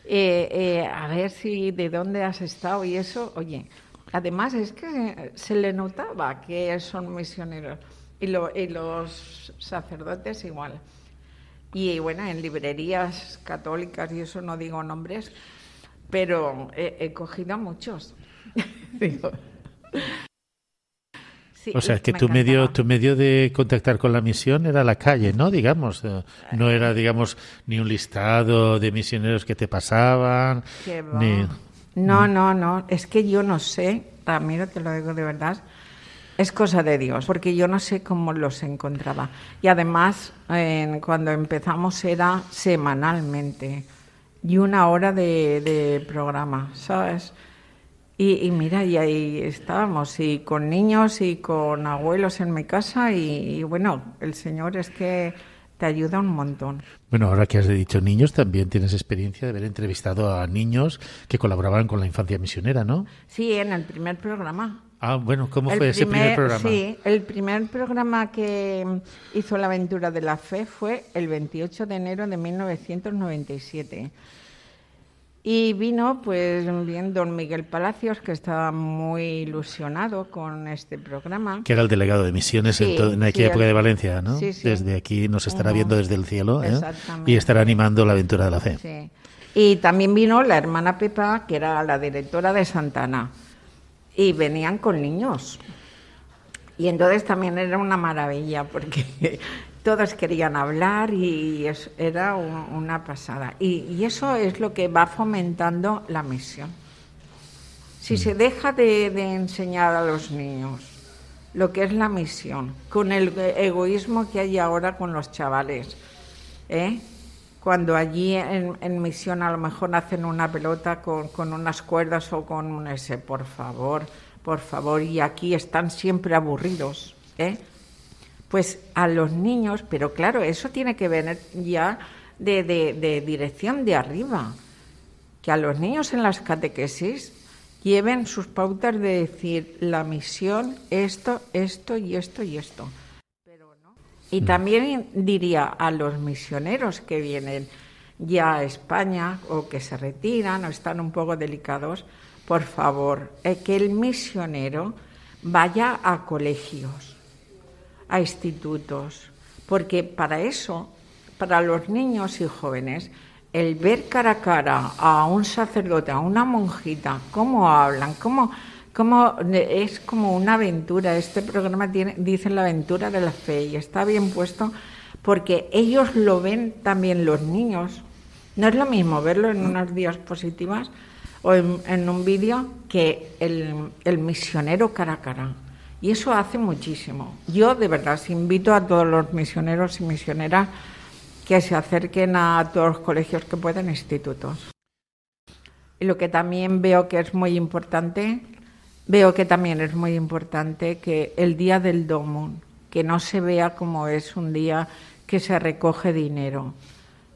D: eh, eh, a ver si de dónde has estado y eso, oye, además es que se le notaba que son misioneros y, los sacerdotes igual. Y bueno, en librerías católicas y eso no digo nombres, pero he, he cogido a muchos.
C: o sea, que tu medio, tu medio de contactar con la misión era la calle, ¿no? Digamos, eh, no era, digamos, ni un listado de misioneros que te pasaban, ni...
D: No, no, no, es que yo no sé, Ramiro, te lo digo de verdad, es cosa de Dios, porque yo no sé cómo los encontraba. Y además, cuando empezamos era semanalmente y una hora de, de programa, ¿sabes? Y, mira, y ahí estábamos, y con niños y con abuelos en mi casa, y, bueno, el Señor es que te ayuda un montón.
C: Bueno, ahora que has dicho niños, también tienes experiencia de haber entrevistado a niños que colaboraban con la infancia misionera, ¿no?
D: Sí, en el primer programa.
C: Ah, bueno, ¿cómo fue ese primer programa?
D: Sí, el primer programa que hizo la aventura de la fe fue el 28 de enero de 1997. Y vino, pues, bien don Miguel Palacios, que estaba muy ilusionado con este programa.
C: Que era el delegado de misiones en, aquella época de Valencia, ¿no?
D: Sí,
C: desde aquí nos estará viendo desde el cielo ¿eh? y estará animando la aventura de la fe.
D: Y también vino la hermana Pepa, que era la directora de Santana y venían con niños. Y entonces también era una maravilla porque todos querían hablar y era una pasada. Y, eso es lo que va fomentando la misión. Si se deja de, enseñar a los niños lo que es la misión, con el egoísmo que hay ahora con los chavales, ¿eh? cuando allí en, misión a lo mejor hacen una pelota con, unas cuerdas o con un ese, por favor, por favor, y aquí están siempre aburridos, ¿eh? Pues a los niños, pero claro, eso tiene que venir ya de, de dirección de arriba, que a los niños en las catequesis lleven sus pautas de decir la misión, esto, esto y esto y esto. Y mm. también diría a los misioneros que vienen ya a España o que se retiran o están un poco delicados, por favor, eh, que el misionero vaya a colegios, a institutos, porque para eso, para los niños y jóvenes, el ver cara a cara a un sacerdote, a una monjita, cómo hablan, cómo como, es como una aventura. Este programa tiene, dice la aventura de la fe y está bien puesto porque ellos lo ven también los niños. No es lo mismo verlo en unas diapositivas o en, un vídeo que el, misionero cara a cara. Y eso hace muchísimo. Yo de verdad invito a todos los misioneros y misioneras que se acerquen a todos los colegios que puedan, institutos. Y lo que también veo que es muy importante Veo que también es muy importante que el día del domo, que no se vea como es un día que se recoge dinero,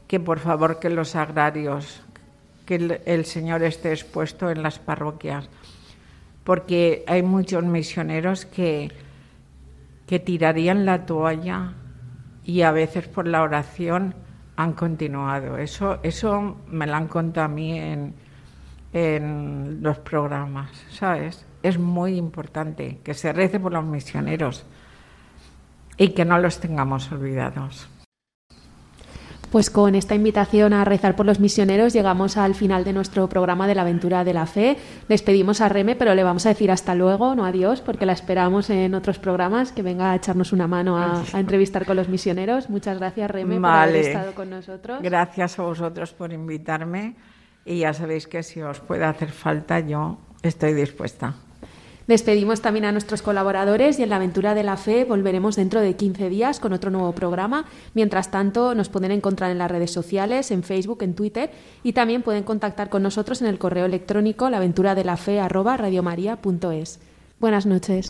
D: que por favor que los agrarios, que el, Señor esté expuesto en las parroquias, porque hay muchos misioneros que, que tirarían la toalla y a veces por la oración han continuado. Eso, eso me lo han contado a mí en, en los programas, ¿sabes? es muy importante que se rece por los misioneros y que no los tengamos olvidados.
A: Pues con esta invitación a rezar por los misioneros llegamos al final de nuestro programa de la aventura de la fe. Despedimos a Reme, pero le vamos a decir hasta luego, no adiós, porque la esperamos en otros programas, que venga a echarnos una mano a, entrevistar con los misioneros. Muchas gracias, Reme, por haber estado con nosotros.
D: Gracias a vosotros por invitarme y ya sabéis que si os puede hacer falta, yo estoy dispuesta.
A: Despedimos también a nuestros colaboradores y en la aventura de la fe volveremos dentro de 15 días con otro nuevo programa. Mientras tanto, nos pueden encontrar en las redes sociales, en Facebook, en Twitter y también pueden contactar con nosotros en el correo electrónico laventuradelafe@radiomaria.es. Buenas noches.